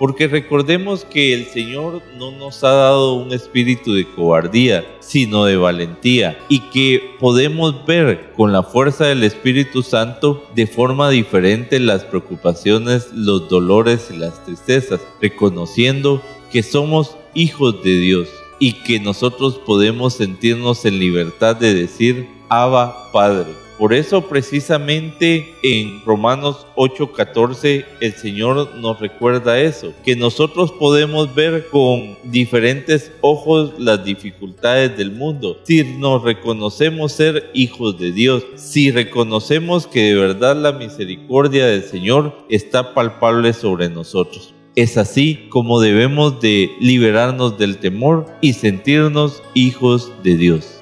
Porque recordemos que el Señor no nos ha dado un espíritu de cobardía, sino de valentía, y que podemos ver con la fuerza del Espíritu Santo de forma diferente las preocupaciones, los dolores y las tristezas, reconociendo que somos hijos de Dios y que nosotros podemos sentirnos en libertad de decir, Abba Padre. Por eso precisamente en Romanos 8:14 el Señor nos recuerda eso, que nosotros podemos ver con diferentes ojos las dificultades del mundo. Si nos reconocemos ser hijos de Dios, si reconocemos que de verdad la misericordia del Señor está palpable sobre nosotros. Es así como debemos de liberarnos del temor y sentirnos hijos de Dios.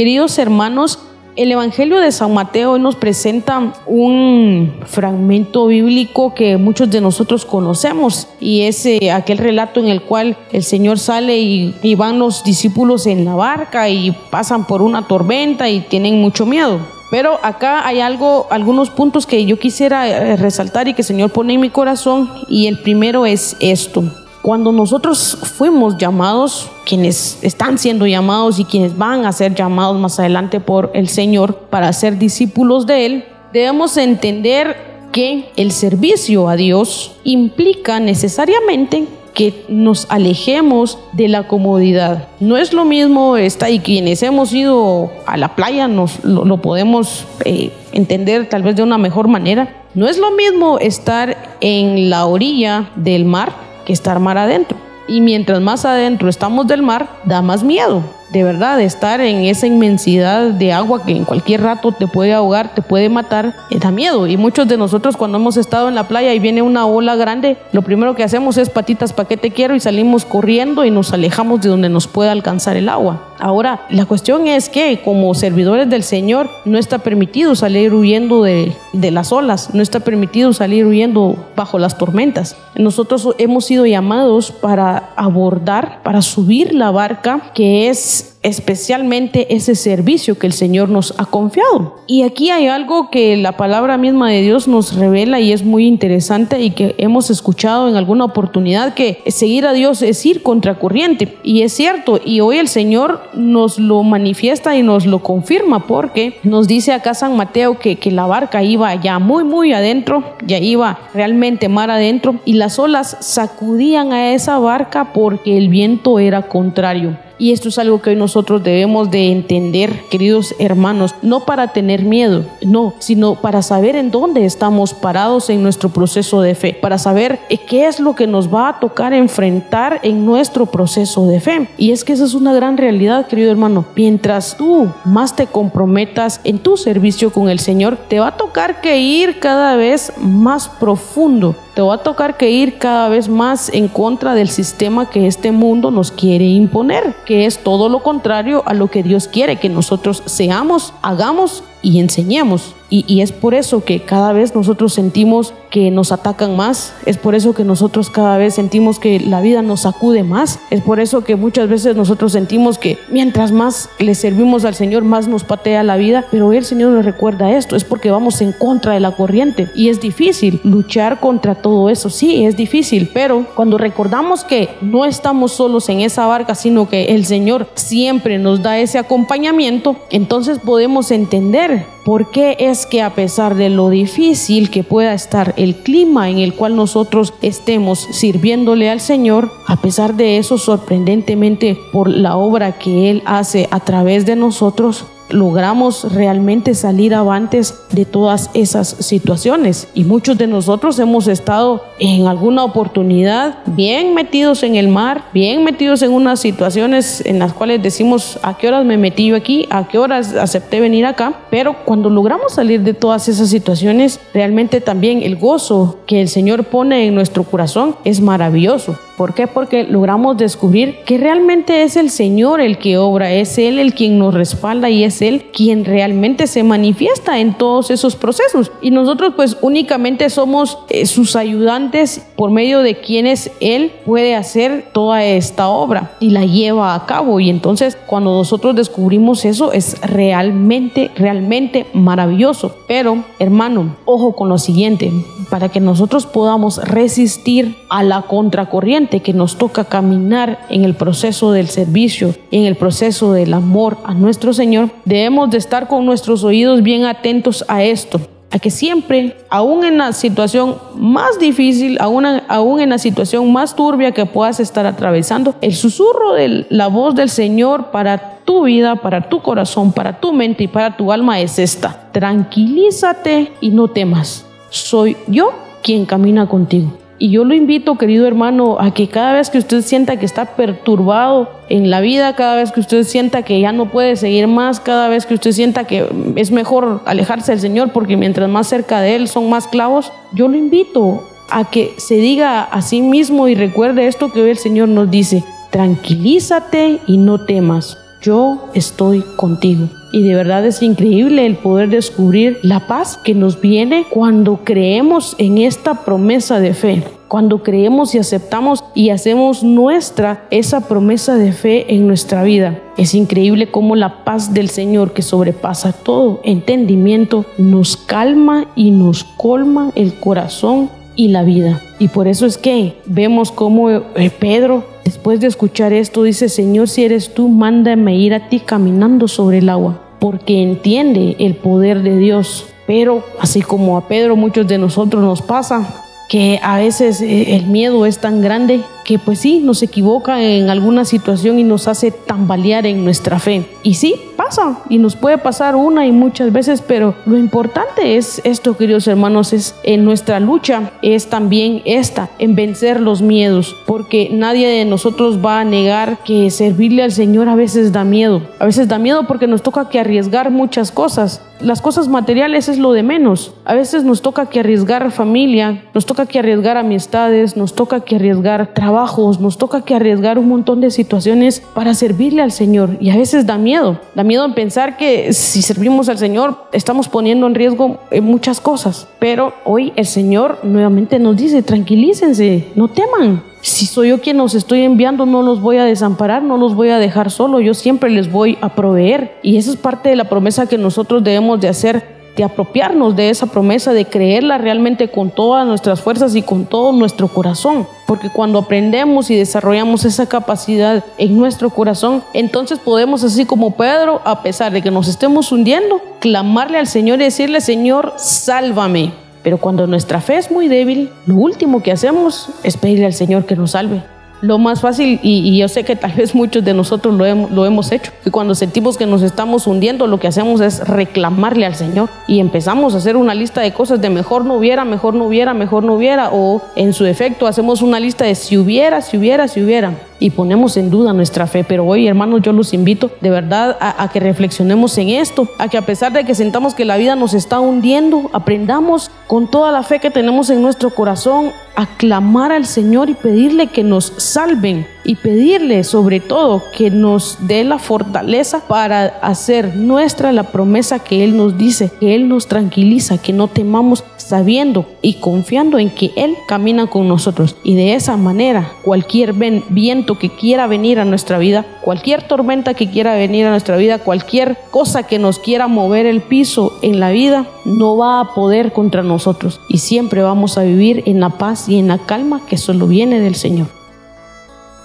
Queridos hermanos, el Evangelio de San Mateo nos presenta un fragmento bíblico que muchos de nosotros conocemos y es eh, aquel relato en el cual el Señor sale y, van los discípulos en la barca y pasan por una tormenta y tienen mucho miedo. Pero acá hay algo, algunos puntos que yo quisiera eh, resaltar y que el Señor pone en mi corazón y el primero es esto. Cuando nosotros fuimos llamados, quienes están siendo llamados y quienes van a ser llamados más adelante por el Señor para ser discípulos de Él, debemos entender que el servicio a Dios implica necesariamente que nos alejemos de la comodidad. No es lo mismo esta y quienes hemos ido a la playa nos lo, podemos eh, entender tal vez de una mejor manera. No es lo mismo estar en la orilla del mar que estar mar adentro. Y mientras más adentro estamos del mar, da más miedo de verdad, estar en esa inmensidad de agua que en cualquier rato te puede ahogar, te puede matar, eh, da miedo. Y muchos de nosotros cuando hemos estado en la playa y viene una ola grande, lo primero que hacemos es patitas pa' que te quiero y salimos corriendo y nos alejamos de donde nos pueda alcanzar el agua. Ahora, la cuestión es que como servidores del Señor no está permitido salir huyendo de, de las olas, no está permitido salir huyendo bajo las tormentas. Nosotros hemos sido llamados para abordar, para subir la barca que es especialmente ese servicio que el Señor nos ha confiado. Y aquí hay algo que la palabra misma de Dios nos revela y es muy interesante y que hemos escuchado en alguna oportunidad que seguir a Dios es ir contracorriente. Y es cierto, y hoy el Señor nos lo manifiesta y nos lo confirma porque nos dice acá San Mateo que, que la barca iba ya muy, muy adentro, ya iba realmente mar adentro y las olas sacudían a esa barca porque el viento era contrario. Y esto es algo que hoy nosotros debemos de entender, queridos hermanos, no para tener miedo, no, sino para saber en dónde estamos parados en nuestro proceso de fe, para saber qué es lo que nos va a tocar enfrentar en nuestro proceso de fe. Y es que esa es una gran realidad, querido hermano. Mientras tú más te comprometas en tu servicio con el Señor, te va a tocar que ir cada vez más profundo te va a tocar que ir cada vez más en contra del sistema que este mundo nos quiere imponer, que es todo lo contrario a lo que Dios quiere que nosotros seamos, hagamos y enseñemos. Y, es por eso que cada vez nosotros sentimos que nos atacan más, es por eso que nosotros cada vez sentimos que la vida nos sacude más, es por eso que muchas veces nosotros sentimos que mientras más le servimos al Señor, más nos patea la vida, pero el Señor nos recuerda esto, es porque vamos en contra de la corriente. Y es difícil luchar contra todo eso, sí, es difícil, pero cuando recordamos que no estamos solos en esa barca, sino que el Señor siempre nos da ese acompañamiento, entonces podemos entender por qué es que a pesar de lo difícil que pueda estar el clima en el cual nosotros estemos sirviéndole al Señor, a pesar de eso, sorprendentemente por la obra que Él hace a través de nosotros, logramos realmente salir avantes de todas esas situaciones. Y muchos de nosotros hemos estado en alguna oportunidad bien metidos en el mar, bien metidos en unas situaciones en las cuales decimos a qué horas me metí yo aquí, a qué horas acepté venir acá, pero cuando logramos salir de todas esas situaciones, realmente también el gozo que el Señor pone en nuestro corazón es maravilloso. ¿Por qué? Porque logramos descubrir que realmente es el Señor el que obra, es Él el quien nos respalda y es Él quien realmente se manifiesta en todos esos procesos. Y nosotros pues únicamente somos eh, sus ayudantes por medio de quienes Él puede hacer toda esta obra y la lleva a cabo. Y entonces cuando nosotros descubrimos eso es realmente, realmente maravilloso. Pero hermano, ojo con lo siguiente, para que nosotros podamos resistir a la contracorriente que nos toca caminar en el proceso del servicio, en el proceso del amor a nuestro Señor, debemos de estar con nuestros oídos bien atentos a esto a que siempre, aún en la situación más difícil, aún, aún en la situación más turbia que puedas estar atravesando, el susurro de la voz del Señor para tu vida, para tu corazón, para tu mente y para tu alma es esta. Tranquilízate y no temas. Soy yo quien camina contigo. Y yo lo invito, querido hermano, a que cada vez que usted sienta que está perturbado en la vida, cada vez que usted sienta que ya no puede seguir más, cada vez que usted sienta que es mejor alejarse del Señor porque mientras más cerca de Él son más clavos, yo lo invito a que se diga a sí mismo y recuerde esto que hoy el Señor nos dice, tranquilízate y no temas, yo estoy contigo. Y de verdad es increíble el poder descubrir la paz que nos viene cuando creemos en esta promesa de fe. Cuando creemos y aceptamos y hacemos nuestra esa promesa de fe en nuestra vida. Es increíble cómo la paz del Señor que sobrepasa todo entendimiento nos calma y nos colma el corazón y la vida. Y por eso es que vemos cómo eh, Pedro, después de escuchar esto, dice, Señor, si eres tú, mándame ir a ti caminando sobre el agua, porque entiende el poder de Dios. Pero así como a Pedro, muchos de nosotros nos pasa que a veces eh, el miedo es tan grande que pues sí, nos equivoca en alguna situación y nos hace tambalear en nuestra fe. Y sí, pasa y nos puede pasar una y muchas veces, pero lo importante es esto, queridos hermanos, es en nuestra lucha es también esta, en vencer los miedos, porque nadie de nosotros va a negar que servirle al Señor a veces da miedo. A veces da miedo porque nos toca que arriesgar muchas cosas. Las cosas materiales es lo de menos. A veces nos toca que arriesgar familia, nos toca que arriesgar amistades, nos toca que arriesgar trabajo nos toca que arriesgar un montón de situaciones para servirle al Señor. Y a veces da miedo, da miedo en pensar que si servimos al Señor estamos poniendo en riesgo eh, muchas cosas, pero hoy el Señor nuevamente nos dice, tranquilícense, no teman, si soy yo quien los estoy enviando, no los voy a desamparar, no los voy a dejar solo, yo siempre les voy a proveer. Y esa es parte de la promesa que nosotros debemos de hacer de apropiarnos de esa promesa, de creerla realmente con todas nuestras fuerzas y con todo nuestro corazón. Porque cuando aprendemos y desarrollamos esa capacidad en nuestro corazón, entonces podemos, así como Pedro, a pesar de que nos estemos hundiendo, clamarle al Señor y decirle, Señor, sálvame. Pero cuando nuestra fe es muy débil, lo último que hacemos es pedirle al Señor que nos salve lo más fácil, y, yo sé que tal [LAUGHS] vez muchos de nosotros lo hemos, lo hemos hecho, que cuando sentimos que nos estamos hundiendo, lo que hacemos es reclamarle al Señor y empezamos a hacer una lista de cosas de mejor no hubiera, mejor no hubiera, mejor no hubiera, o en su efecto hacemos una lista de si hubiera, si hubiera, si hubiera y ponemos en duda nuestra fe. Pero hoy, hermanos, yo los invito de verdad a, que reflexionemos en esto, a que a pesar de que sentamos que la vida nos está hundiendo, aprendamos con toda la fe que tenemos en nuestro corazón a clamar al Señor y pedirle que nos salven y pedirle sobre todo que nos dé la fortaleza para hacer nuestra la promesa que Él nos dice, que Él nos tranquiliza, que no temamos sabiendo y confiando en que Él camina con nosotros. Y de esa manera, cualquier viento que quiera venir a nuestra vida, cualquier tormenta que quiera venir a nuestra vida, cualquier cosa que nos quiera mover el piso en la vida, no va a poder contra nosotros. Y siempre vamos a vivir en la paz y en la calma que solo viene del Señor.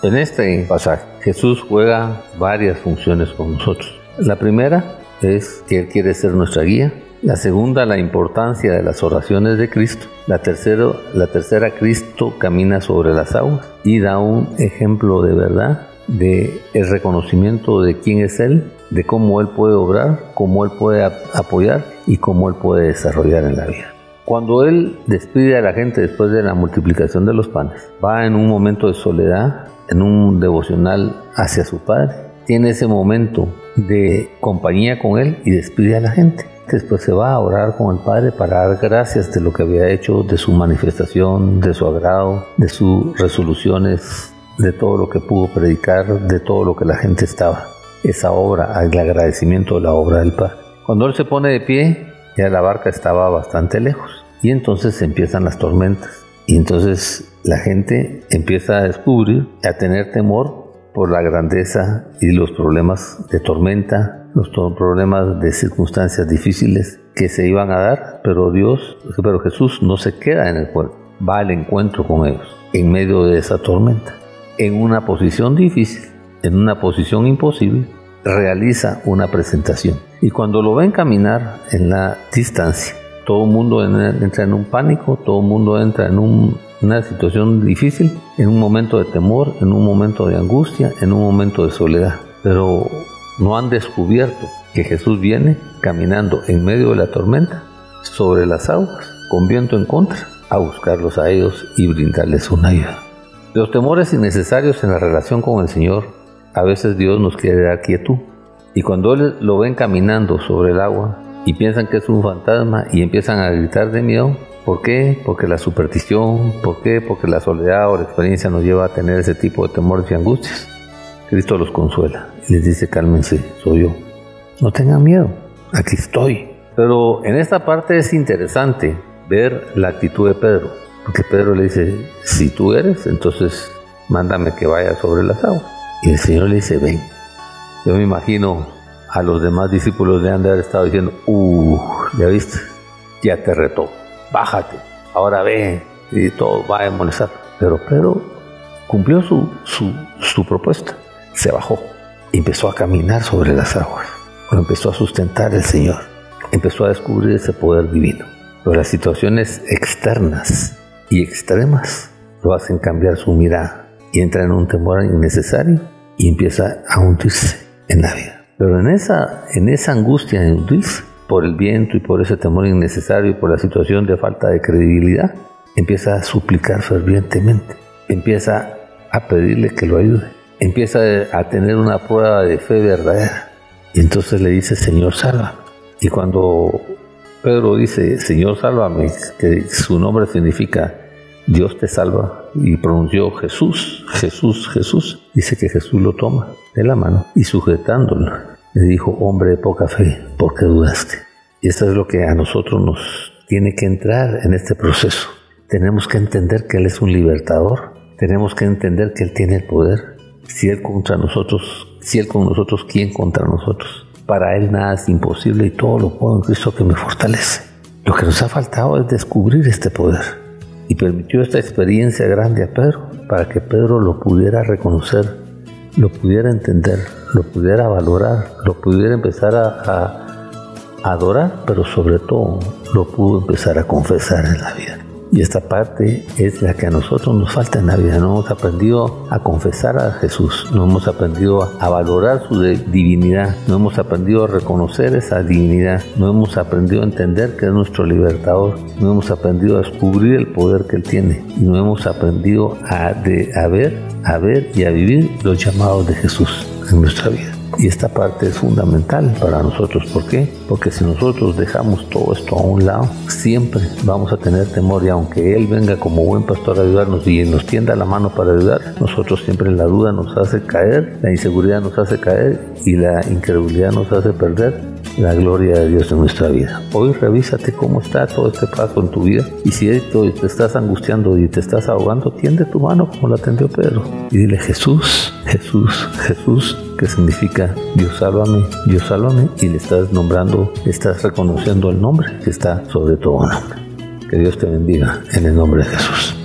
En este pasaje, Jesús juega varias funciones con nosotros. La primera es que Él quiere ser nuestra guía. La segunda, la importancia de las oraciones de Cristo. La tercera, la tercera, Cristo camina sobre las aguas y da un ejemplo de verdad de el reconocimiento de quién es Él, de cómo Él puede obrar, cómo Él puede apoyar y cómo Él puede desarrollar en la vida. Cuando Él despide a la gente después de la multiplicación de los panes, va en un momento de soledad en un devocional hacia su Padre, tiene ese momento de compañía con Él y despide a la gente. Después se va a orar con el Padre para dar gracias de lo que había hecho, de su manifestación, de su agrado, de sus resoluciones, de todo lo que pudo predicar, de todo lo que la gente estaba. Esa obra, el agradecimiento de la obra del Padre. Cuando Él se pone de pie, ya la barca estaba bastante lejos. Y entonces empiezan las tormentas. Y entonces la gente empieza a descubrir, a tener temor por la grandeza y los problemas de tormenta, los problemas de circunstancias difíciles que se iban a dar, pero Dios, pero Jesús no se queda en el pueblo, va al encuentro con ellos en medio de esa tormenta, en una posición difícil, en una posición imposible, realiza una presentación. Y cuando lo ven caminar en la distancia, todo el mundo entra en un pánico, todo el mundo entra en una situación difícil, en un momento de temor, en un momento de angustia, en un momento de soledad. Pero no han descubierto que Jesús viene caminando en medio de la tormenta, sobre las aguas, con viento en contra, a buscarlos a ellos y brindarles una ayuda. Los temores innecesarios en la relación con el Señor, a veces Dios nos quiere dar quietud. Y cuando lo ven caminando sobre el agua y piensan que es un fantasma y empiezan a gritar de miedo, ¿por qué? Porque la superstición, ¿por qué? Porque la soledad o la experiencia nos lleva a tener ese tipo de temores y angustias. Cristo los consuela y les dice, cálmense, soy yo. No tengan miedo, aquí estoy. Pero en esta parte es interesante ver la actitud de Pedro, porque Pedro le dice, si tú eres, entonces mándame que vaya sobre las aguas. Y el Señor le dice, ven. Yo me imagino a los demás discípulos de haber estado diciendo, uh, ya viste, ya te retó, bájate, ahora ve, y todo va a molestar. Pero Pedro cumplió su, su, su propuesta se bajó empezó a caminar sobre las aguas. Empezó a sustentar el Señor. Empezó a descubrir ese poder divino. Pero las situaciones externas y extremas lo hacen cambiar su mirada y entra en un temor innecesario y empieza a hundirse en la vida. Pero en esa, en esa angustia de hundirse por el viento y por ese temor innecesario y por la situación de falta de credibilidad, empieza a suplicar fervientemente, empieza a pedirle que lo ayude empieza a tener una prueba de fe verdadera. Y entonces le dice, Señor, sálvame. Y cuando Pedro dice, Señor, sálvame, que su nombre significa Dios te salva, y pronunció Jesús, Jesús, Jesús, dice que Jesús lo toma de la mano y sujetándolo, le dijo, hombre de poca fe, ¿por qué dudaste? Y esto es lo que a nosotros nos tiene que entrar en este proceso. Tenemos que entender que Él es un libertador, tenemos que entender que Él tiene el poder, si Él contra nosotros, si Él con nosotros, ¿quién contra nosotros? Para Él nada es imposible y todo lo puedo en Cristo que me fortalece. Lo que nos ha faltado es descubrir este poder. Y permitió esta experiencia grande a Pedro para que Pedro lo pudiera reconocer, lo pudiera entender, lo pudiera valorar, lo pudiera empezar a, adorar, pero sobre todo lo pudo empezar a confesar en la vida. Y esta parte es la que a nosotros nos falta en la vida. No hemos aprendido a confesar a Jesús, no hemos aprendido a valorar su divinidad, no hemos aprendido a reconocer esa divinidad, no hemos aprendido a entender que es nuestro libertador, no hemos aprendido a descubrir el poder que Él tiene y no hemos aprendido a, a ver, a ver y a vivir los llamados de Jesús en nuestra vida. Y esta parte es fundamental para nosotros. ¿Por qué? Porque si nosotros dejamos todo esto a un lado, siempre vamos a tener temor. Y aunque Él venga como buen pastor a ayudarnos y nos tienda la mano para ayudar, nosotros siempre la duda nos hace caer, la inseguridad nos hace caer y la incredulidad nos hace perder la gloria de Dios en nuestra vida. Hoy revísate cómo está todo este paso en tu vida. Y si esto te estás angustiando y te estás ahogando, tiende tu mano como la tendió Pedro. Y dile Jesús, Jesús, Jesús, que significa Dios sálvame, Dios sálvame y le estás nombrando, estás reconociendo el nombre que está sobre todo nombre. Que Dios te bendiga en el nombre de Jesús.